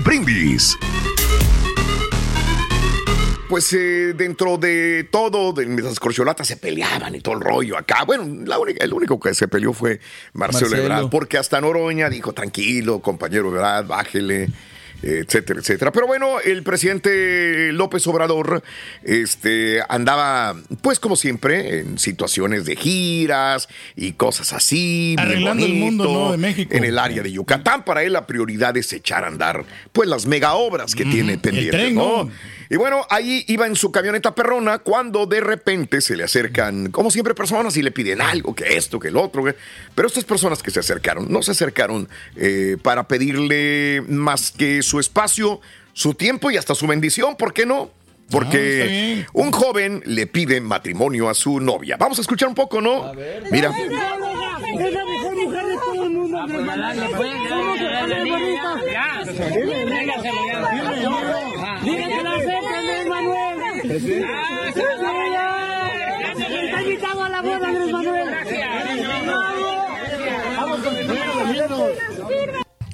Brindis. Pues eh, dentro de todo, de las corcholatas se peleaban y todo el rollo acá. Bueno, la única, el único que se peleó fue Marcelo, Marcelo. Ebrard, porque hasta Noroña dijo, tranquilo, compañero Ebrard, bájele etcétera, etcétera. Pero bueno, el presidente López Obrador este, andaba, pues como siempre, en situaciones de giras y cosas así. Arreglando el mundo, ¿no? de México. En el área de Yucatán, para él la prioridad es echar a andar, pues las mega obras que tiene pendientes, tren, ¿no? ¿no? Y bueno, ahí iba en su camioneta perrona cuando de repente se le acercan, como siempre, personas y le piden algo, que esto, que el otro. que- Pero estas personas que se acercaron, no se acercaron eh, para pedirle más que su espacio, su tiempo y hasta su bendición, ¿por qué no? Ah, Porque bien. un joven le pide matrimonio a su novia. Vamos a escuchar un poco, ¿no? Mira. Es la mejor mujer de todo el mundo. mi hermano. ¿Cómo que la acepte, Andrés Manuel. Está invitado a la boda, Andrés Manuel. Vamos con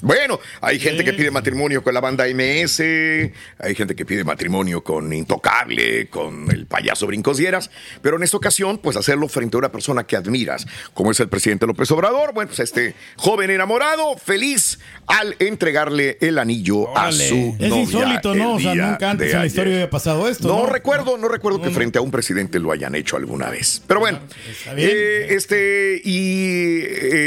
Bueno, hay gente que pide matrimonio con la banda MS, hay gente que pide matrimonio con Intocable, con el payaso Brincosieras, pero en esta ocasión, pues hacerlo frente a una persona que admiras, como es el presidente López Obrador. Bueno, pues este joven enamorado, feliz al entregarle el anillo a su Es novia insólito, ¿no? O sea, nunca antes en la historia había pasado esto. No, No, recuerdo, no recuerdo que frente a un presidente lo hayan hecho alguna vez. Pero bueno, bien. eh, este, y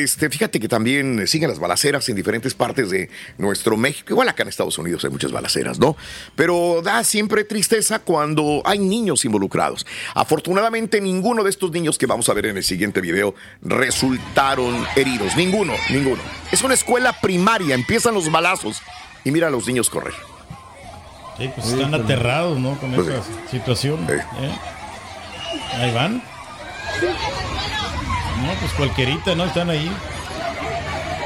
este, fíjate que también siguen las balaceras en diferentes partes de nuestro México. Igual acá en Estados Unidos hay muchas balaceras, ¿no? Pero da siempre tristeza cuando hay niños involucrados. Afortunadamente, ninguno de estos niños que vamos a ver en el siguiente video resultaron heridos. Ninguno, ninguno. Es una escuela primaria, empiezan los balazos y mira a los niños correr. Sí, pues están aterrados, ¿no? Con Pues esa sí. situación. Sí. ¿eh? Ahí van. No, pues cualquierita, ¿no? Están ahí.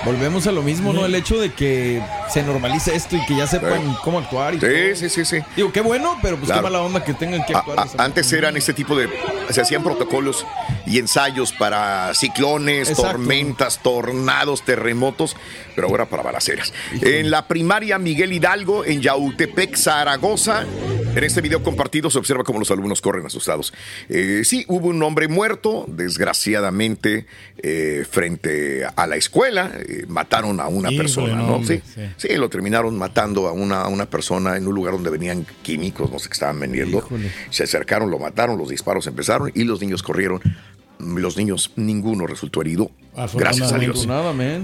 Volvemos a lo mismo, ¿no? El hecho de que se normalice esto y que ya sepan cómo actuar. Y Sí, todo. sí, sí, sí. Digo, qué bueno, pero pues Claro. qué mala onda que tengan que actuar. a- antes eran este tipo de. Se hacían protocolos y ensayos para ciclones, Exacto. tormentas, tornados, terremotos, pero ahora para balaceras. En la primaria Miguel Hidalgo, en Yautepec, Zaragoza. En este video compartido se observa cómo los alumnos corren asustados. Eh, sí, hubo un hombre muerto, desgraciadamente, eh, frente a la escuela. Eh, mataron a una Híjole, persona, no, sí, sí. sí, lo terminaron matando a una, a una persona en un lugar donde venían químicos, no sé qué estaban vendiendo. Se acercaron, lo mataron, los disparos empezaron y los niños corrieron. Los niños, ninguno resultó herido. Gracias a Dios.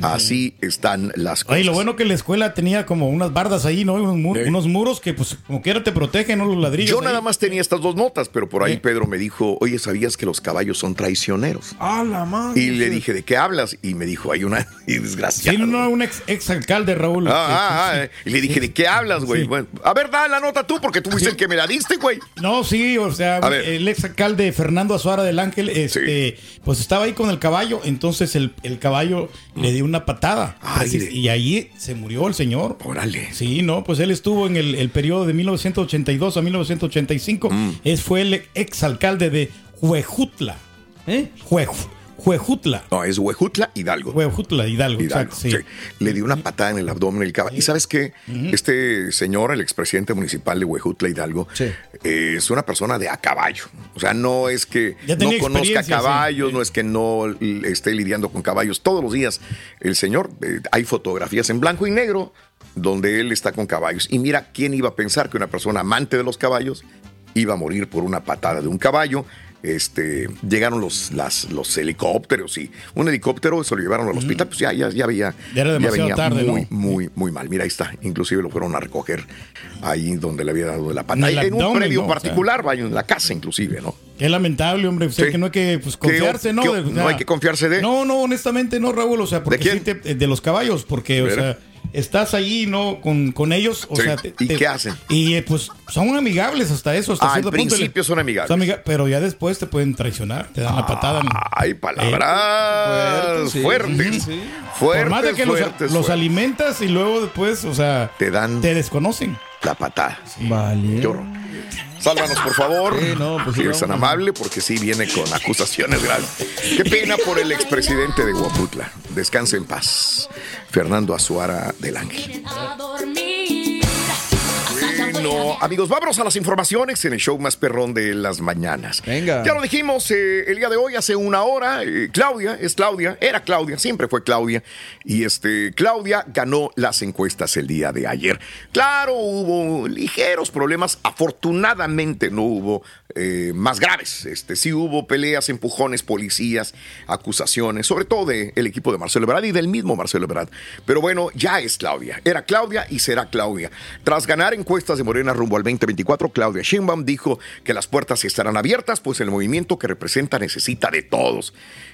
Así están las cosas. Oye, lo bueno que la escuela tenía como unas bardas ahí, ¿no? Unos, mu- Sí. unos muros que, pues, como quiera te protegen, ¿no? Los ladrillos. Yo ahí. nada más tenía estas dos notas, pero por ahí Sí. Pedro me dijo, oye, ¿sabías que los caballos son traicioneros? ¡Ah, la madre! Y le dije, ¿de qué hablas? Y me dijo, hay una y desgraciada. Sí, no, un ex, ex alcalde, Raúl. Ah, ah, ah, Sí. eh. Y le dije, ¿de qué hablas, güey? Sí. Bueno, a ver, da la nota tú, porque tú fuiste el que me la diste, güey. No, sí, o sea, el ex alcalde Fernando Azuara del Ángel, este, pues estaba ahí con el caballo, entonces el, el caballo le dio una patada. Ay, de- y ahí se murió el señor. Órale. Sí, no, pues él estuvo en el, el periodo de 1982 a 1985. Mm. Es, fue el ex alcalde de Huejutla. ¿Eh? Huejutla. No, es Huejutla Hidalgo. Huejutla, Hidalgo. Hidalgo, exacto, sí. sí. Le dio una patada en el abdomen el caballo. ¿Y sabes qué? Este señor, el expresidente municipal de Huejutla Hidalgo, Sí. Eh, es una persona de a caballo. O sea, no es que no conozca caballos, sí. no es que no esté lidiando con caballos todos los días. El señor, eh, hay fotografías en blanco y negro donde él está con caballos. Y mira, ¿quién iba a pensar que una persona amante de los caballos iba a morir por una patada de un caballo? Este, llegaron los, las, los helicópteros y un helicóptero se lo llevaron al hospital, pues ya, ya, ya había, Ya era demasiado tarde, muy, ¿no? muy, muy mal. Mira, ahí está. Inclusive lo fueron a recoger ahí donde le había dado la En el En un predio ¿no? O sea. particular, vaya, en la casa inclusive, ¿no? Qué lamentable, hombre. O sea, Sí. que no hay que pues, Que- confiarse, ¿no? que- O sea, no hay que confiarse de- No, no, honestamente no, Raúl. O sea, porque quién? sí te- de los caballos, porque, o sea, estás ahí, ¿no? Con, con ellos, o Sí. sea... te- ¿Y te- qué hacen? Y eh, pues son amigables hasta eso, hasta Al cierto punto. principio son amigables. amiga- pero ya después te pueden traicionar, te dan la patada. en- Ay, palabras Fuerte, sí. fuertes. Sí. Fuertes, Por más de que los, fuertes, los fuertes. alimentas y luego después, o sea, Te dan te desconocen. la patada. Vale. Qué horror. Sálvanos, por favor. Sí, no, pues Si tan amable, porque sí viene con acusaciones graves. Qué pena por el expresidente de Huaputla. Descanse en paz. Fernando Azuara del Ángel. Bueno, amigos, vámonos a las informaciones en el show más perrón de las mañanas. Venga. Ya lo dijimos eh, el día de hoy, hace una hora. eh, Claudia, es Claudia, era Claudia, siempre fue Claudia. Y este, Claudia ganó las encuestas el día de ayer. Claro, hubo ligeros problemas. Afortunadamente no hubo eh, más graves. Este, sí hubo peleas, empujones, policías, acusaciones, sobre todo del equipo de Marcelo Ebrard y del mismo Marcelo Ebrard. Pero bueno, ya es Claudia. Era Claudia y será Claudia. Tras ganar encuestas de Morena rumbo al 2024, Claudia Sheinbaum dijo que las puertas estarán abiertas, pues el movimiento que representa necesita de todos.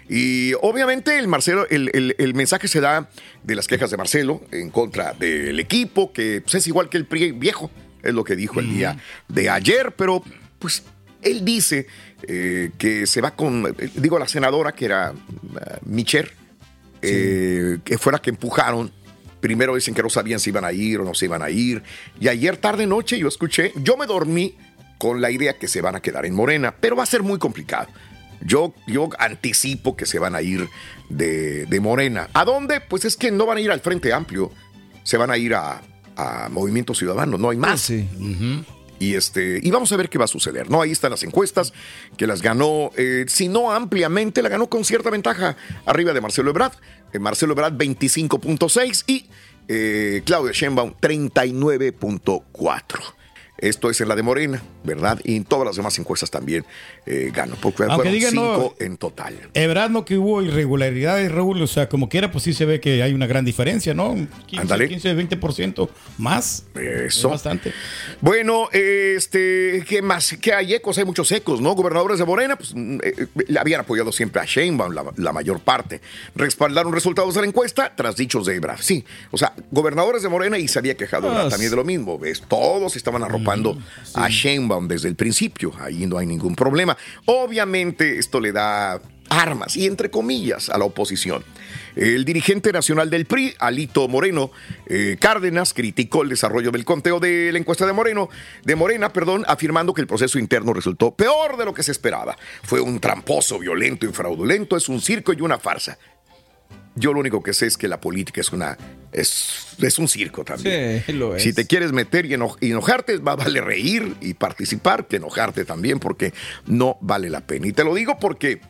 Y obviamente el, Marcelo, el, el- el mensaje se da de las quejas de Marcelo en contra del equipo, que pues, es igual que el PRI viejo, es lo que dijo el día de ayer, pero pues él dice eh, que se va con, eh, digo, la senadora que era eh, Micher, eh, que fuera que empujaron. Primero dicen que no sabían si iban a ir o no se iban a ir. Y ayer tarde noche yo escuché, yo me dormí con la idea que se van a quedar en Morena, pero va a ser muy complicado. Yo, yo anticipo que se van a ir de, de Morena. ¿A dónde? Pues es que no van a ir al Frente Amplio, se van a ir a, a Movimiento Ciudadano, no hay más. Sí. Y, este, y vamos a ver qué va a suceder. ¿no? Ahí están las encuestas que las ganó, eh, si no ampliamente, la ganó con cierta ventaja arriba de Marcelo Ebrard. Eh, Marcelo Ebrard 25.6 y eh, Claudia Sheinbaum 39.4. Esto es en la de Morena, ¿verdad? Y en todas las demás encuestas también eh, ganó, porque Aunque fueron digan, no, cinco en total. Ebrard no que hubo irregularidades, Raúl, o sea, como quiera, pues sí se ve que hay una gran diferencia, ¿no? 15, Ándale. 15, 20% más. Eso. Es bastante. Bueno, este, ¿qué más? ¿Qué hay ecos? Hay muchos ecos, ¿no? Gobernadores de Morena, pues mm, eh, le habían apoyado siempre a Sheinbaum, la, la mayor parte. Respaldaron resultados de la encuesta tras dichos de Ebrard. Sí, o sea, gobernadores de Morena y se había quejado Ah, también de lo mismo. ¿ves? Todos estaban arropando a Sheinbaum desde el principio. Ahí no hay ningún problema. Obviamente esto le da armas y entre comillas a la oposición. El dirigente nacional del PRI, Alito Moreno eh, Cárdenas, criticó el desarrollo del conteo de la encuesta de Moreno, de Morena, perdón, afirmando que el proceso interno resultó peor de lo que se esperaba. Fue un tramposo, violento y fraudulento, es un circo y una farsa. Yo lo único que sé es que la política es una es, es un circo también. Sí, lo es. Si te quieres meter y, eno- y enojarte, va vale reír y participar que enojarte también, porque no vale la pena. Y te lo digo porque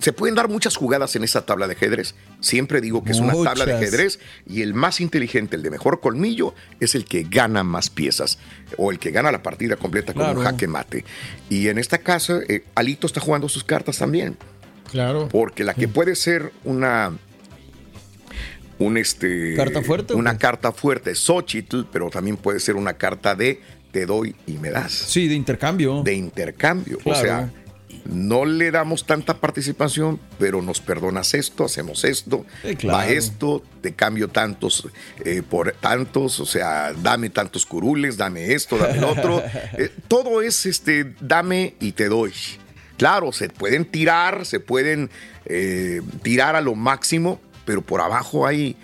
se pueden dar muchas jugadas en esa tabla de ajedrez. Siempre digo que es una tabla de ajedrez y el más inteligente, el de mejor colmillo, es el que gana más piezas o el que gana la partida completa con Claro. un jaque mate. Y en esta casa, eh, Alito está jugando sus cartas también. Claro. Porque la que puede ser una un este ¿Carta fuerte una carta fuerte Xochitl, pero también puede ser una carta de te doy y me das Sí, de intercambio. de intercambio. O sea, no le damos tanta participación, pero nos perdonas esto, hacemos esto, Sí, claro. va esto, te cambio tantos eh, por tantos, o sea, dame tantos curules, dame esto, dame el otro. Eh, todo es este, dame y te doy. Claro, se pueden tirar, se pueden eh, tirar a lo máximo, pero por abajo hay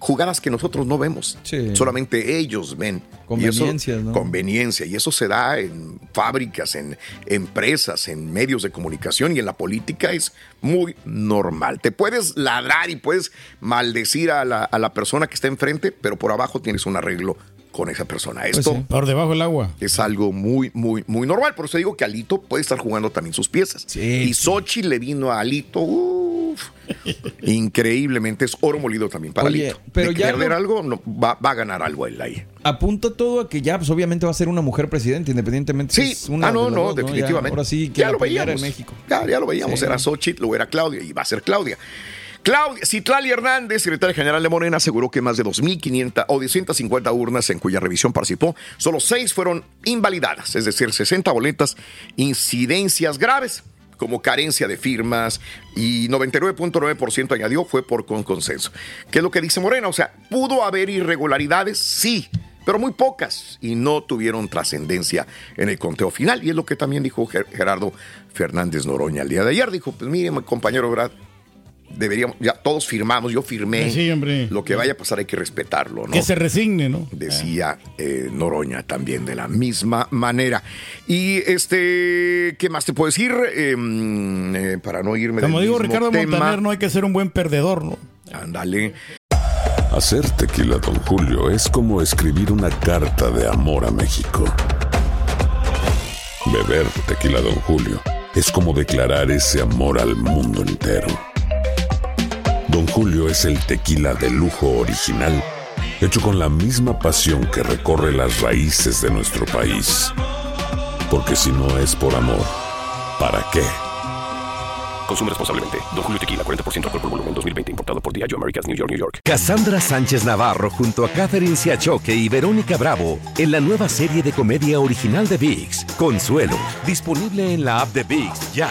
jugadas que nosotros no vemos. Sí. Solamente ellos ven. Conveniencias, ¿no? conveniencia. Y eso se da en fábricas, en empresas, en medios de comunicación y en la política es muy normal. Te puedes ladrar y puedes maldecir a la, a la persona que está enfrente, pero por abajo tienes un arreglo con esa persona. Pues Esto sí. Por debajo del agua. es algo muy, muy, muy normal. Por eso digo que Alito puede estar jugando también sus piezas. Sí, y. Sochi le vino a Alito. Uf, increíblemente. Es oro molido también para Oye, Alito. pero De ya perder no- algo, no, va, va a ganar algo él ahí. Apunta todo a que ya, pues obviamente va a ser una mujer presidente, independientemente. si Sí, es una ah, no, de no, dos, Ya, definitivamente. ahora sí, que ya la lo veíamos. en México. Ya, ya lo veíamos, Sí. era Xochitl o era Claudia, y va a ser Claudia. Claudia, Citlali Hernández, secretaria general de Morena, aseguró que más de 2.500 o 250 urnas en cuya revisión participó, solo seis fueron invalidadas, es decir, 60 boletas, incidencias graves como carencia de firmas y 99.9% añadió fue por con consenso. ¿Qué es lo que dice Morena? O sea, ¿pudo haber irregularidades? Sí, pero muy pocas y no tuvieron trascendencia en el conteo final. Y es lo que también dijo Ger- Gerardo Fernández Noroña el día de ayer. Dijo, pues mire, compañero Brad, deberíamos, ya todos firmamos, yo firmé. Sí, hombre. Lo que vaya a pasar hay que respetarlo, ¿no? Que se resigne, ¿no? decía eh, Noroña también de la misma manera. Y este, ¿qué más te puedo decir? Eh, mm, eh, para no irme Como del digo mismo Ricardo tema. Montaner, no hay que ser un buen perdedor, ¿no? Ándale. Hacer tequila, Don Julio, es como escribir una carta de amor a México. Beber tequila, Don Julio, es como declarar ese amor al mundo entero. Don Julio es el tequila de lujo original, hecho con la misma pasión que recorre las raíces de nuestro país. Porque si no es por amor, ¿para qué? Consume responsablemente. Don Julio Tequila, 40% alcohol por volumen, 2020. Importado por Diageo Americas, New York, New York. Cassandra Sánchez Navarro junto a Catherine Siachoque y Verónica Bravo en la nueva serie de comedia original de VIX, Consuelo, disponible en la app de VIX ya.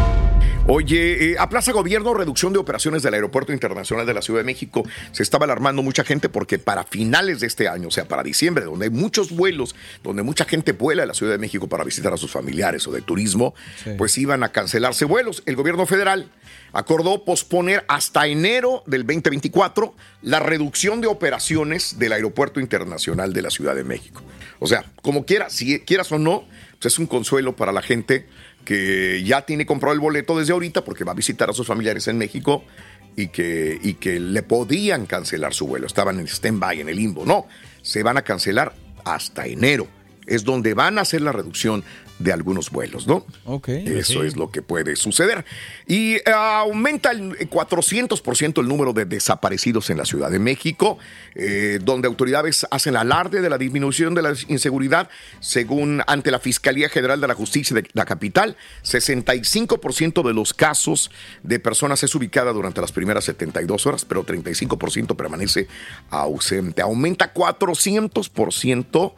Oye, eh, a Plaza Gobierno, reducción de operaciones del Aeropuerto Internacional de la Ciudad de México. Se estaba alarmando mucha gente porque para finales de este año, o sea, para diciembre, donde hay muchos vuelos, donde mucha gente vuela a la Ciudad de México para visitar a sus familiares o de turismo, pues iban a cancelarse vuelos. El gobierno federal acordó posponer hasta enero del 2024 la reducción de operaciones del Aeropuerto Internacional de la Ciudad de México. O sea, como quiera, si quieras o no, pues es un consuelo para la gente que ya tiene comprado el boleto desde ahorita porque va a visitar a sus familiares en México y que, y que le podían cancelar su vuelo. Estaban en stand-by, en el limbo. No, se van a cancelar hasta enero. Es donde van a hacer la reducción de algunos vuelos, ¿no? Ok. Eso es lo que puede suceder. Y eh, aumenta el 400% el número de desaparecidos en la Ciudad de México, eh, donde autoridades hacen alarde de la disminución de la inseguridad, según ante la Fiscalía General de la Justicia de la capital, 65% de los casos de personas es ubicada durante las primeras 72 horas, pero 35% permanece ausente. Aumenta 400%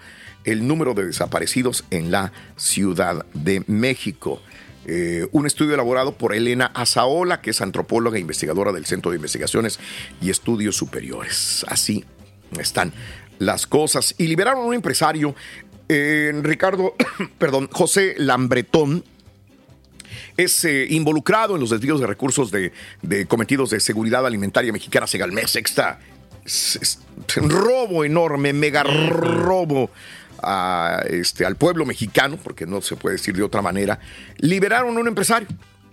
el número de desaparecidos en la Ciudad de México. Eh, un estudio elaborado por Elena Azaola, que es antropóloga e investigadora del Centro de Investigaciones y Estudios Superiores. Así están las cosas. Y liberaron a un empresario, eh, Ricardo, perdón, José Lambretón, es eh, involucrado en los desvíos de recursos de, cometidos de seguridad alimentaria mexicana, Segalmex, esta s- s- robo enorme, mega robo este, al pueblo mexicano, porque no se puede decir de otra manera, liberaron a un empresario.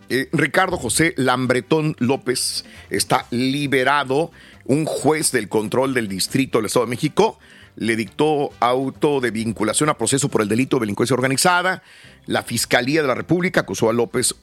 Eh, Ricardo José Lambretón López está liberado. Un juez del control del distrito del Estado de México le dictó auto de vinculación a proceso por el delito de delincuencia organizada. La Fiscalía de la República acusó a López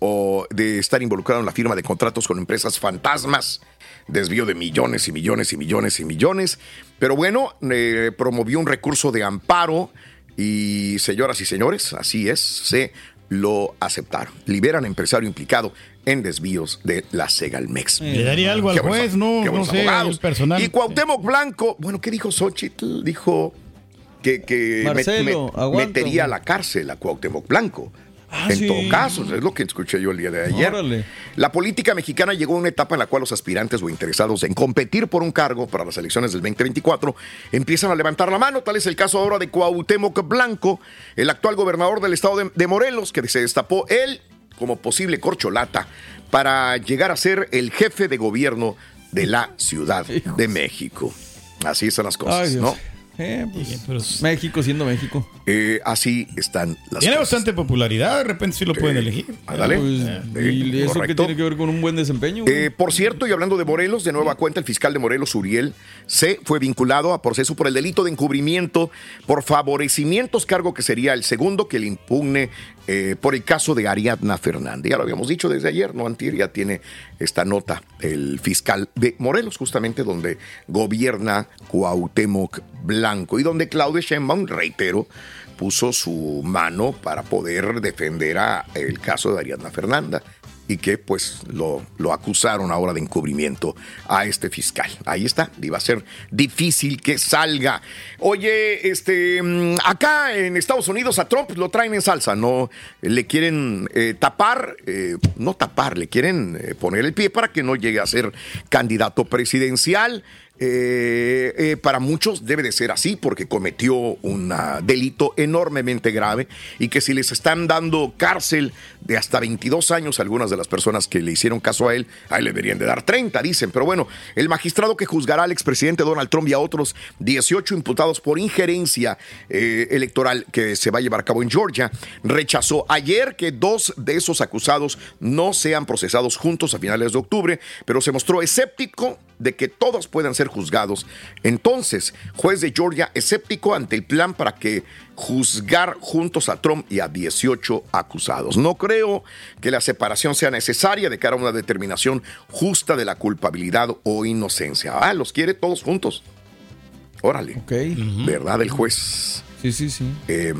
de estar involucrado en la firma de contratos con empresas fantasmas, desvío de millones y millones y millones y millones. Pero bueno, eh, promovió un recurso de amparo y señoras y señores, así es, se lo aceptaron. Liberan a empresario implicado en desvíos de la Segalmex. Le daría algo al juez, no, no sé, abogados. el personal. Y Cuauhtémoc Blanco, bueno, ¿qué dijo Xochitl? Dijo que, Marcelo, met- metería a la cárcel a Cuauhtémoc Blanco. Ah, en sí. todo caso, es lo que escuché yo el día de ayer. Órale. La política mexicana llegó a una etapa en la cual los aspirantes o interesados en competir por un cargo para las elecciones del 2024 empiezan a levantar la mano. Tal es el caso ahora de Cuauhtémoc Blanco, el actual gobernador del estado de, de Morelos, que se destapó él como posible corcholata para llegar a ser el jefe de gobierno de la Ciudad de México. Así están las cosas, Ay. ¿no? Eh, pues, México siendo México. Eh, así están las Tiene cosas. bastante popularidad, de repente sí lo pueden elegir. Ándale. Pues, Eh, ¿Y eso qué tiene que ver con un buen desempeño? Eh, por cierto, y hablando de Morelos, de nueva cuenta, el fiscal de Morelos, Uriel C., fue vinculado a proceso por el delito de encubrimiento por favorecimientos, cargo que sería el segundo que le impugne eh, por el caso de Ariadna Fernández. Ya lo habíamos dicho desde ayer, ¿no? Antier ya tiene esta nota el fiscal de Morelos, justamente donde gobierna Cuauhtémoc Blanco y donde Claudia Sheinbaum, reitero, puso su mano para poder defender a el caso de Ariadna Fernanda y que pues lo, lo acusaron ahora de encubrimiento a este fiscal. Ahí está, va a ser difícil que salga. Oye, este, mm, acá en Estados Unidos a Trump lo traen en salsa, no le quieren eh, tapar, eh, no tapar, le quieren eh, poner el pie para que no llegue a ser candidato presidencial. Eh, eh, para muchos debe de ser así porque cometió un ah, delito enormemente grave y que si les están dando cárcel de hasta 22 años algunas de las personas que le hicieron caso a él, a él le deberían de dar 30, dicen. Pero bueno, el magistrado que juzgará al expresidente Donald Trump y a otros 18 imputados por injerencia eh, electoral que se va a llevar a cabo en Georgia, rechazó ayer que dos de esos acusados no sean procesados juntos a finales de octubre, pero se mostró escéptico de que todos puedan ser juzgados. Entonces, juez de Georgia escéptico ante el plan para que juzgar juntos a Trump y a 18 acusados. No creo que la separación sea necesaria de cara a una determinación justa de la culpabilidad o inocencia. Ah, los quiere todos juntos. Órale. ¿Verdad? El juez. Sí, sí, sí. Eh,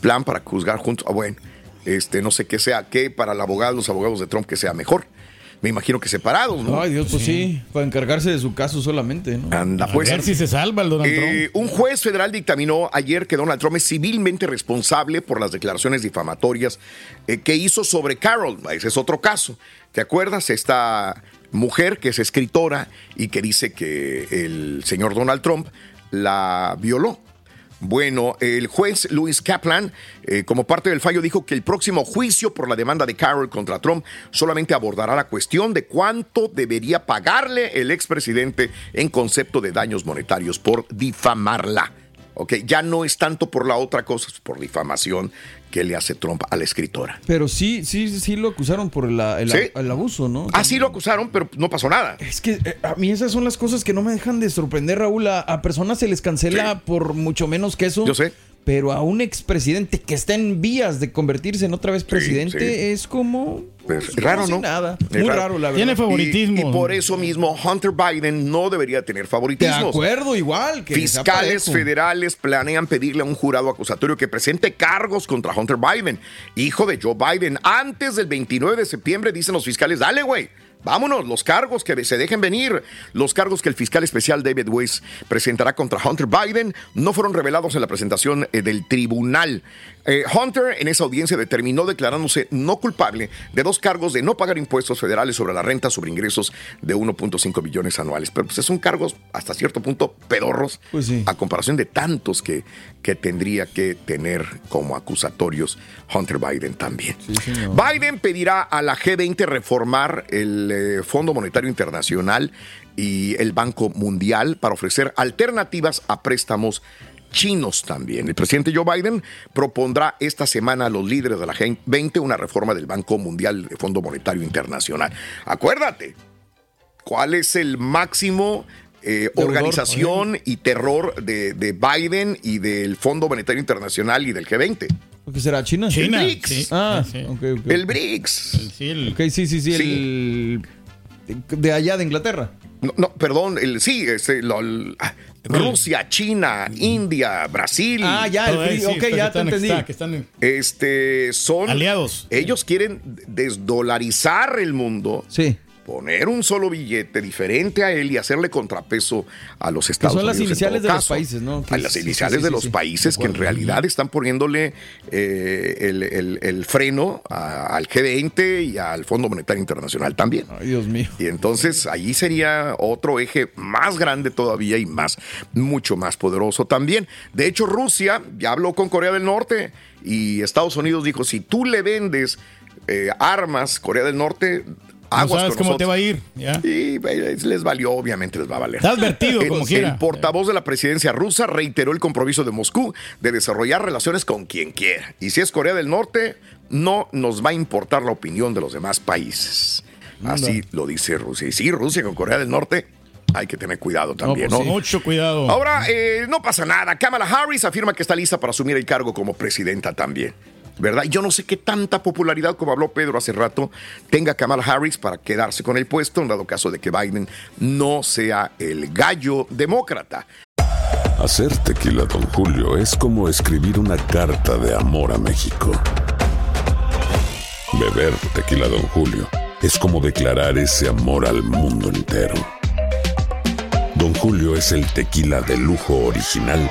plan para juzgar juntos. Ah, bueno. Este, no sé qué sea, qué para el abogado, los abogados de Trump que sea mejor. Me imagino que separados, ¿no? Ay, Dios, pues sí. Para encargarse de su caso solamente, ¿no? Anda, pues. a ver si se salva el Donald Eh, un juez federal dictaminó ayer que Donald Trump es civilmente responsable por las declaraciones difamatorias eh, que hizo sobre Carol. Ese es otro caso. ¿Te acuerdas? Esta mujer que es escritora y que dice que el señor Donald Trump la violó. Bueno, el juez Louis Kaplan, eh, como parte del fallo, dijo que el próximo juicio por la demanda de Carol contra Trump solamente abordará la cuestión de cuánto debería pagarle el expresidente en concepto de daños monetarios por difamarla. Ok, ya no es tanto por la otra cosa, es por difamación que le hace Trump a la escritora. Pero sí, sí, sí lo acusaron por el, el- Sí. el abuso, ¿no? Así lo acusaron, pero no pasó nada. Es que eh, a mí esas son las cosas que no me dejan de sorprender, Raúl. A, a personas se les cancela por mucho menos que eso. Yo sé. Pero a un expresidente que está en vías de convertirse en otra vez presidente sí. es como... Pues, como raro, ¿no? Nada. Es Muy raro, la verdad. Y- Y, por eso mismo Hunter Biden no debería tener De favoritismos. acuerdo, igual. Que Fiscales federales planean pedirle a un jurado acusatorio que presente cargos contra Hunter Biden, hijo de Joe Biden. Antes del 29 de septiembre, dicen los fiscales, dale, güey. Vámonos, los cargos que se dejen venir. Los cargos que el fiscal especial David Weiss presentará contra Hunter Biden no fueron revelados en la presentación eh, del tribunal. Eh, Hunter en esa audiencia determinó declarándose no culpable de dos cargos de no pagar impuestos federales sobre la renta sobre ingresos de 1.5 millones anuales. Pero pues son cargos hasta cierto punto pedorros Pues a comparación de tantos que, que tendría que tener como acusatorios Hunter Biden también. Biden pedirá a la G20 reformar el eh, Fondo Monetario Internacional y el Banco Mundial para ofrecer alternativas a préstamos chinos también. El presidente Joe Biden propondrá esta semana a los líderes de la G20 una reforma del Banco Mundial y Fondo Monetario Internacional. Acuérdate, ¿cuál es el máximo eh, organización y terror de, de Biden y del Fondo Monetario Internacional y del G20? ¿Qué será? ¿China? China, El BRICS. sí, Ah, sí. ok, ok. El BRICS. Ok, sí, sí, sí. El... De allá de Inglaterra. No, no, perdón, el, sí, este, lo- el- ah, Rusia, China, India, Brasil. Ah, ya, el sí, ok, que ya te entendí. está- que están en- Este son Aliados. Ellos quieren desdolarizar el mundo. Sí. Poner un solo billete diferente a él y hacerle contrapeso a los Que Estados son las Unidos. iniciales de los caso. países, ¿no? Que A las sí, iniciales sí, de los países que en realidad están poniéndole eh, el, el- el freno a- al G20 y al Fondo Monetario Internacional también. Ay, Dios mío. Y entonces allí sería otro eje más grande todavía y más, mucho más poderoso también. De hecho, Rusia ya habló con Corea del Norte y Estados Unidos dijo, si tú le vendes eh, armas, Corea del Norte, No aguas sabes cómo te nosotros". va a ir. ¿ya? Y les valió, obviamente les va a valer. Está advertido, El- como el, quiera. portavoz de la presidencia rusa reiteró el compromiso de Moscú de desarrollar relaciones con quien quiera. Y si es Corea del Norte, no nos va a importar la opinión de los demás países. Así lo dice Rusia. Y sí, Rusia con Corea del Norte hay que tener cuidado también, pues ¿no? sí. Mucho cuidado. Ahora, eh, no pasa nada. Kamala Harris afirma que está lista para asumir el cargo como presidenta también. ¿Verdad? Yo no sé qué tanta popularidad, como habló Pedro hace rato, tenga Kamala Harris para quedarse con el puesto, en dado caso de que Biden no sea el gallo demócrata. Hacer tequila, Don Julio, es como escribir una carta de amor a México. Beber tequila, Don Julio, es como declarar ese amor al mundo entero. Don Julio es el tequila de lujo original,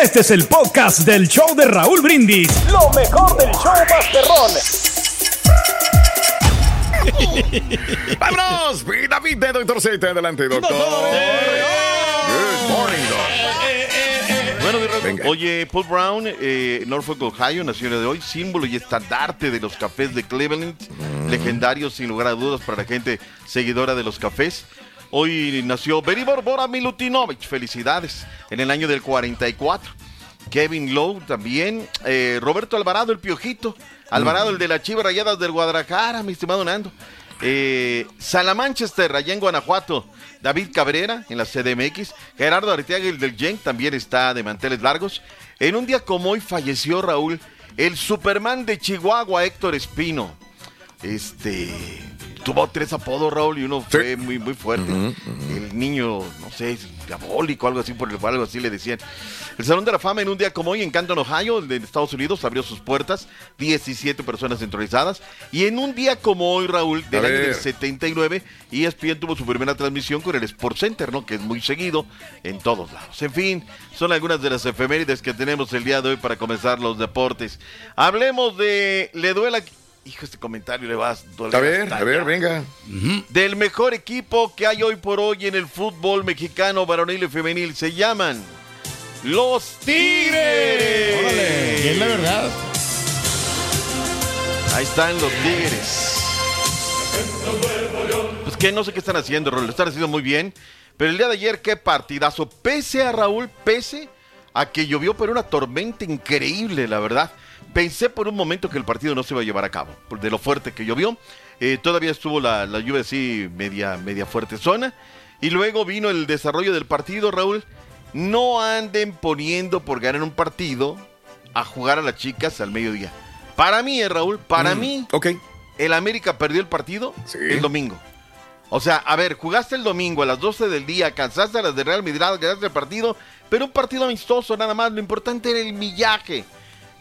Este es el podcast del show de Raúl Brindis. Lo mejor del show Masterrón. ¡Vámonos! David de Doctor Z, adelante, doctor. Good morning, doc. Bueno, mi oye, Paul Brown, eh, Norfolk, Ohio, nació el día de hoy, símbolo y estandarte de los cafés de Cleveland, legendarios sin lugar a dudas para la gente seguidora de los cafés. Hoy nació Beribor Bora Milutinovich, felicidades, en el año del 44. Kevin Lowe también, eh, Roberto Alvarado, el Piojito, Alvarado, el de las Chivas Rayadas del Guadalajara, mi estimado Nando. Eh, Salamanchester, allá en Guanajuato, David Cabrera en la CDMX, Gerardo Arteaga, el del Gen, también está de manteles largos. En un día como hoy falleció Raúl, el Superman de Chihuahua, Héctor Espino. Este tuvo tres apodos, Raúl, y uno fue muy, muy fuerte. El niño, no sé, diabólico, algo así, por el algo así le decían. El Salón de la Fama en un día como hoy en Canton, Ohio, de Estados Unidos, abrió sus puertas, 17 personas centralizadas. Y en un día como hoy, Raúl, del A año ver. del 79, ESPN tuvo su primera transmisión con el Sport Center, ¿no? Que es muy seguido en todos lados. En fin, son algunas de las efemérides que tenemos el día de hoy para comenzar los deportes. Hablemos de le duela Hijo, este comentario le va a doler. A ver, a ver, venga. Del mejor equipo que hay hoy por hoy en el fútbol mexicano varonil y femenil se llaman los Tigres. Órale, y es la verdad. Ahí están los Tigres. Pues que no sé qué están haciendo, Raúl. Lo están haciendo muy bien. Pero el día de ayer, qué partidazo. Pese a Raúl, pese a que llovió, pero una tormenta increíble, la verdad. Pensé por un momento que el partido no se iba a llevar a cabo, por de lo fuerte que llovió. Eh, todavía estuvo la, la lluvia así, media, media fuerte zona. Y luego vino el desarrollo del partido, Raúl. No anden poniendo por ganar un partido a jugar a las chicas al mediodía. Para mí, eh, Raúl, para Mm, mí, Ok. el América perdió el partido Sí. el domingo. O sea, a ver, jugaste el domingo a las 12 del día, cansaste a las de Real Madrid, ganaste el partido, pero un partido amistoso nada más. Lo importante era el millaje.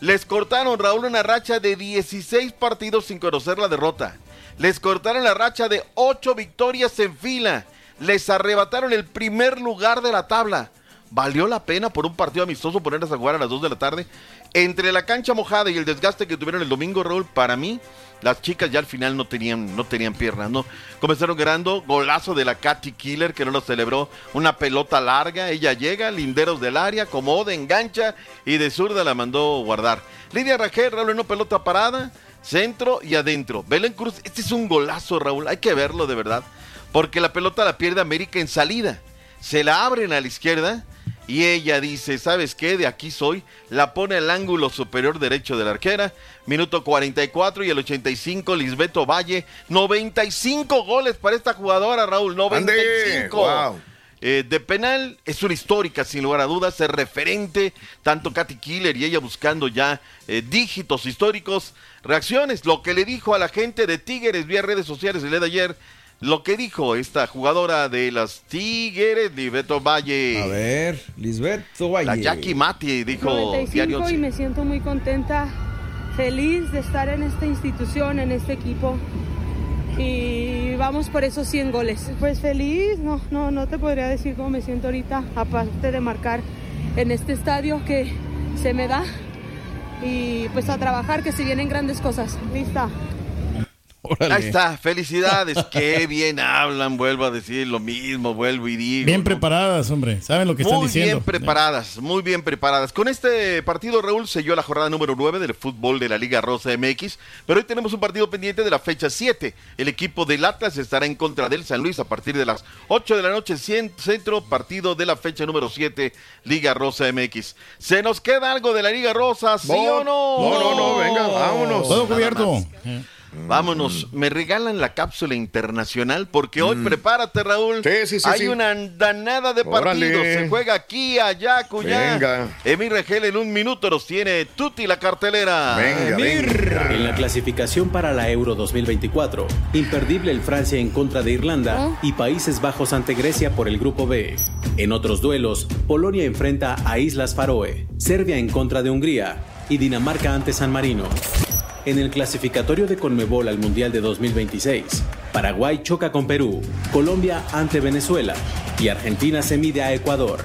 Les cortaron, Raúl, una racha de 16 partidos sin conocer la derrota. Les cortaron la racha de 8 victorias en fila. Les arrebataron el primer lugar de la tabla. ¿Valió la pena por un partido amistoso ponerlas a jugar a las 2 de la tarde? Entre la cancha mojada y el desgaste que tuvieron el domingo, Raúl, para mí, las chicas ya al final no tenían, no tenían piernas, ¿no? Comenzaron ganando, golazo de la Katy Killer, que no lo celebró, una pelota larga, ella llega, linderos del área, acomoda, engancha y de zurda la mandó guardar. Lidia Rajel, Raúl, una pelota parada, centro y adentro. Belén Cruz, este es un golazo, Raúl, hay que verlo de verdad, porque la pelota la pierde América en salida. Se la abren a la izquierda y ella dice, ¿sabes qué? De aquí soy. La pone al ángulo superior derecho de la arquera. Minuto 44 y el 85, Lisbeto Valle. 95 goles para esta jugadora, Raúl. 95. Wow. Eh, de penal es una histórica, sin lugar a dudas, es referente, tanto Katy Killer y ella buscando ya eh, dígitos históricos. Reacciones, lo que le dijo a la gente de Tigres vía redes sociales el día de ayer, lo que dijo esta jugadora de las Tigres, Lisbeto Valle. A ver, Lisbeth Valle. La Jackie Mati dijo 95 Diario y me siento muy contenta, feliz de estar en esta institución, en este equipo. Y vamos por esos 100 goles. Pues feliz, no, no, no te podría decir cómo me siento ahorita, aparte de marcar en este estadio que se me da. Y pues a trabajar que se vienen grandes cosas. Lista. Ahí está, felicidades, qué bien hablan, vuelvo a decir lo mismo, vuelvo y digo. Bien preparadas, hombre. Saben lo que están Muy diciendo. bien preparadas, muy bien preparadas. Con este partido, Raúl selló la jornada número 9 del fútbol de la Liga Rosa MX, pero hoy tenemos un partido pendiente de la fecha 7. El equipo del Atlas estará en contra del San Luis a partir de las 8 de la noche, cien- centro, partido de la fecha número 7, Liga Rosa MX. ¿Se nos queda algo de la Liga Rosa, sí o no? No, no, no, venga, vámonos. Todo cubierto. Más. Vámonos, me regalan la cápsula internacional porque hoy prepárate, Raúl. Mm. Sí, sí, sí, Hay sí. una andanada de Órale. partidos. Se juega aquí, allá, cuya. Venga. Emir Regel en un minuto nos tiene Tuti la cartelera. Venga, venga. En la clasificación para la Euro 2024, imperdible el Francia en contra de Irlanda y Países Bajos ante Grecia por el Grupo B. En otros duelos, Polonia enfrenta a Islas Faroe, Serbia en contra de Hungría y Dinamarca ante San Marino. En el clasificatorio de Conmebol al Mundial de 2026, Paraguay choca con Perú, Colombia ante Venezuela y Argentina se mide a Ecuador.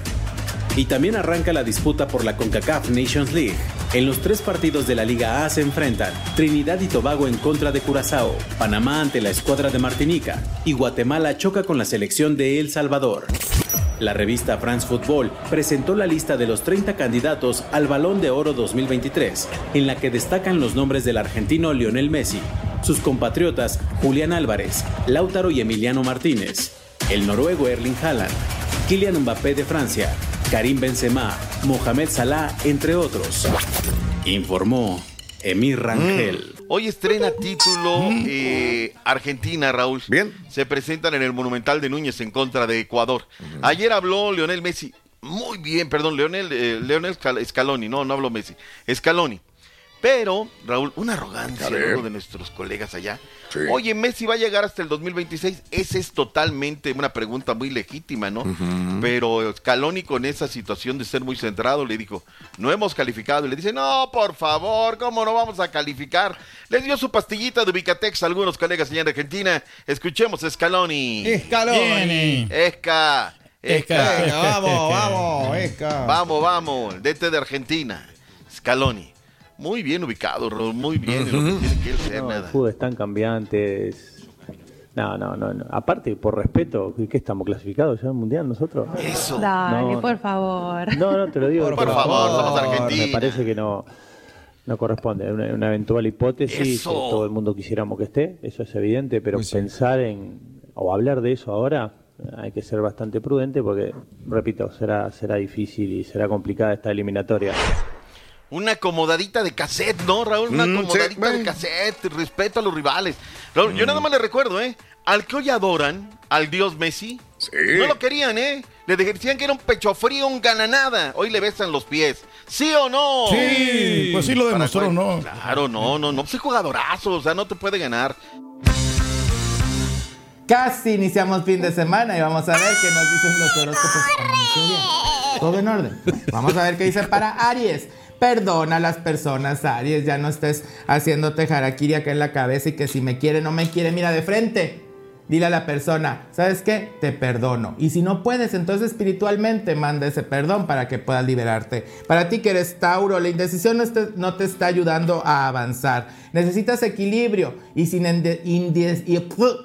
Y también arranca la disputa por la CONCACAF Nations League. En los tres partidos de la Liga A se enfrentan Trinidad y Tobago en contra de Curazao, Panamá ante la escuadra de Martinica y Guatemala choca con la selección de El Salvador. La revista France Football presentó la lista de los 30 candidatos al Balón de Oro 2023, en la que destacan los nombres del argentino Lionel Messi, sus compatriotas Julián Álvarez, Lautaro y Emiliano Martínez, el noruego Erling Haaland, Kylian Mbappé de Francia, Karim Benzema, Mohamed Salah, entre otros. Informó Emir Rangel. Hoy estrena título eh, Argentina, Raúl. Bien. Se presentan en el Monumental de Núñez en contra de Ecuador. Ayer habló Lionel Messi. Muy bien, perdón, Leonel, eh, Leonel Scal- Scaloni. No, no habló Messi. Scaloni. Pero, Raúl, una arrogancia A ver. luego de nuestros colegas allá. Sí. Oye, Messi va a llegar hasta el 2026. Esa es totalmente una pregunta muy legítima, ¿no? Pero Scaloni con esa situación de ser muy centrado le dijo, no hemos calificado. Y le dice, no, por favor, ¿cómo no vamos a calificar? Les dio su pastillita de Ubicatex a algunos colegas allá en Argentina. Escuchemos a Scaloni. Escaloni. Esca. Esca. Venga, vamos, vamos, Esca. Vamos, vamos, DT de Argentina. Scaloni. Muy bien ubicado, Raúl, muy bien. en lo que tiene que él ser, No, el nada. fútbol es tan cambiante. es- No, no, no, no. Aparte, por respeto, ¿qué, estamos clasificados ya al mundial nosotros? Eso. Dale, No. por favor. No, no, te lo digo. Por favor, somos Me argentinos. parece que no. no corresponde. Una, una eventual hipótesis Eso. que todo el mundo quisiéramos que esté, eso es evidente, pero pensar en o hablar de eso ahora hay que ser bastante prudente porque, repito, será será difícil y será complicada esta eliminatoria. Una acomodadita de cassette, ¿no, Raúl? Una Mm, sí, acomodadita de cassette, respeto a los rivales. Raúl, Mm. yo nada más le recuerdo, ¿eh? Al que hoy adoran, al dios Messi, no lo querían, ¿eh? Le decían que era un pecho frío, un gananada. Hoy le besan los pies. ¿Sí o no? Sí, pues sí lo demostró, ¿no? Claro, no, no, no. Pues es jugadorazo, o sea, no te puede ganar. Casi iniciamos fin de semana y vamos a ver qué nos dicen los horóscopos. Todo en orden. Vamos a ver qué dice para Aries. Perdona a las personas, Aries. Ya no estés haciéndote jaraquiri acá en la cabeza y que si me quiere, no me quiere, mira de frente. Dile a la persona, ¿sabes qué? Te perdono. Y si no puedes, entonces espiritualmente manda ese perdón para que puedas liberarte. Para ti que eres Tauro, la indecisión no te está ayudando a avanzar. Necesitas equilibrio y sin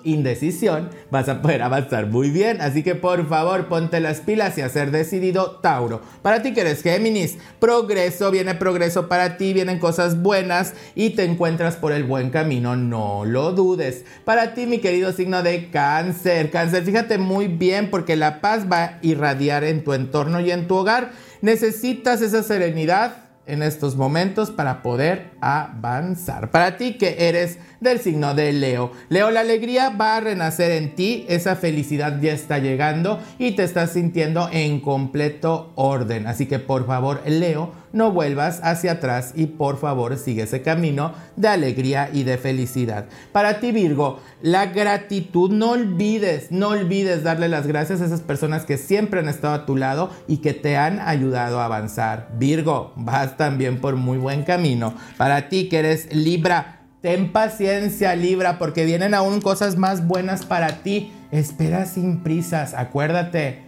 indecisión vas a poder avanzar muy bien. Así que por favor ponte las pilas y a ser decidido Tauro. Para ti que eres Géminis, progreso, viene progreso para ti, vienen cosas buenas y te encuentras por el buen camino, no lo dudes. Para ti mi querido signo de cáncer, cáncer, fíjate muy bien porque la paz va a irradiar en tu entorno y en tu hogar. Necesitas esa serenidad en estos momentos para poder avanzar. Para ti que eres del signo de Leo. Leo, la alegría va a renacer en ti, esa felicidad ya está llegando y te estás sintiendo en completo orden. Así que por favor, Leo, no vuelvas hacia atrás y por favor sigue ese camino de alegría y de felicidad. Para ti, Virgo, la gratitud, no olvides, no olvides darle las gracias a esas personas que siempre han estado a tu lado y que te han ayudado a avanzar. Virgo, vas también por muy buen camino. Para ti que eres Libra, ten paciencia, Libra, porque vienen aún cosas más buenas para ti. Espera sin prisas, acuérdate,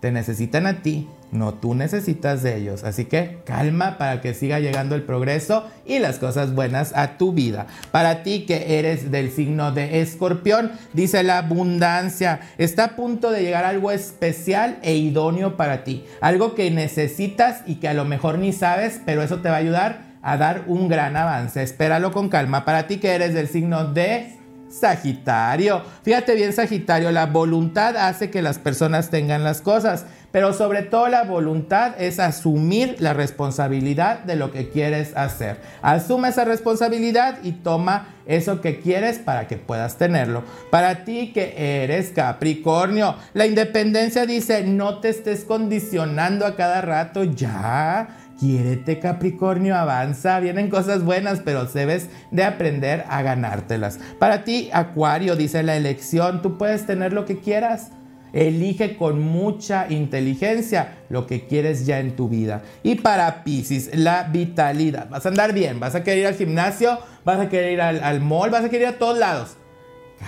te necesitan a ti, no tú necesitas de ellos. Así que calma para que siga llegando el progreso y las cosas buenas a tu vida. Para ti que eres del signo de escorpión, dice la abundancia, está a punto de llegar algo especial e idóneo para ti. Algo que necesitas y que a lo mejor ni sabes, pero eso te va a ayudar a dar un gran avance. Espéralo con calma. Para ti que eres del signo de Sagitario. Fíjate bien, Sagitario, la voluntad hace que las personas tengan las cosas, pero sobre todo la voluntad es asumir la responsabilidad de lo que quieres hacer. Asume esa responsabilidad y toma eso que quieres para que puedas tenerlo. Para ti que eres Capricornio, la independencia dice, no te estés condicionando a cada rato ya. Quiérete Capricornio, avanza, vienen cosas buenas, pero debes de aprender a ganártelas. Para ti, Acuario, dice la elección, tú puedes tener lo que quieras. Elige con mucha inteligencia lo que quieres ya en tu vida. Y para Pisces, la vitalidad. Vas a andar bien, vas a querer ir al gimnasio, vas a querer ir al, al mall, vas a querer ir a todos lados.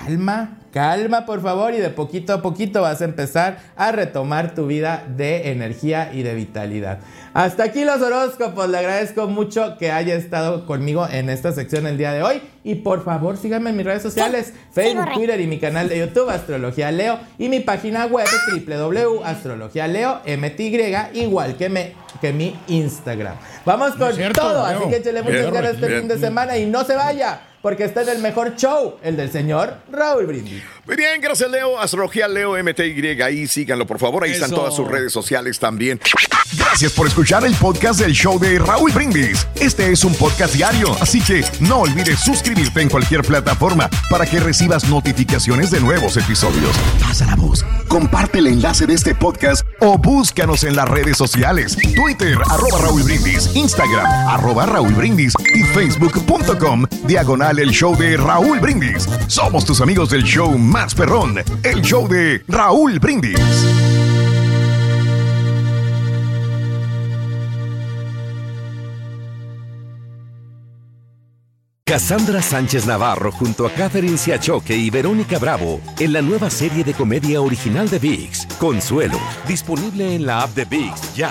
Calma, calma por favor y de poquito a poquito vas a empezar a retomar tu vida de energía y de vitalidad. Hasta aquí los horóscopos, le agradezco mucho que haya estado conmigo en esta sección el día de hoy y por favor síganme en mis redes sociales, Facebook, Twitter y mi canal de YouTube Astrología Leo y mi página web www.astrologialeo MTY igual que, me, que mi Instagram. Vamos con cierto, todo, Leo. así que échale muchas Bien, ganas este bien. fin de semana y no se vaya porque está en el mejor show, el del señor Raúl Brindis. Muy bien, gracias Leo. Astrología Leo MTY. Ahí síganlo, por favor. Ahí están todas sus redes sociales también. Gracias por escuchar el podcast del show de Raúl Brindis. Este es un podcast diario, así que no olvides suscribirte en cualquier plataforma para que recibas notificaciones de nuevos episodios. Pasa la voz, comparte el enlace de este podcast o búscanos en las redes sociales. Twitter, arroba Raúl Brindis, Instagram, arroba Raúl Brindis y facebook.com, diagonal el show de Raúl Brindis. Somos tus amigos del show más perrón, el show de Raúl Brindis. Cassandra Sánchez Navarro junto a Catherine Siachoque y Verónica Bravo en la nueva serie de comedia original de VIX, Consuelo, disponible en la app de VIX ya.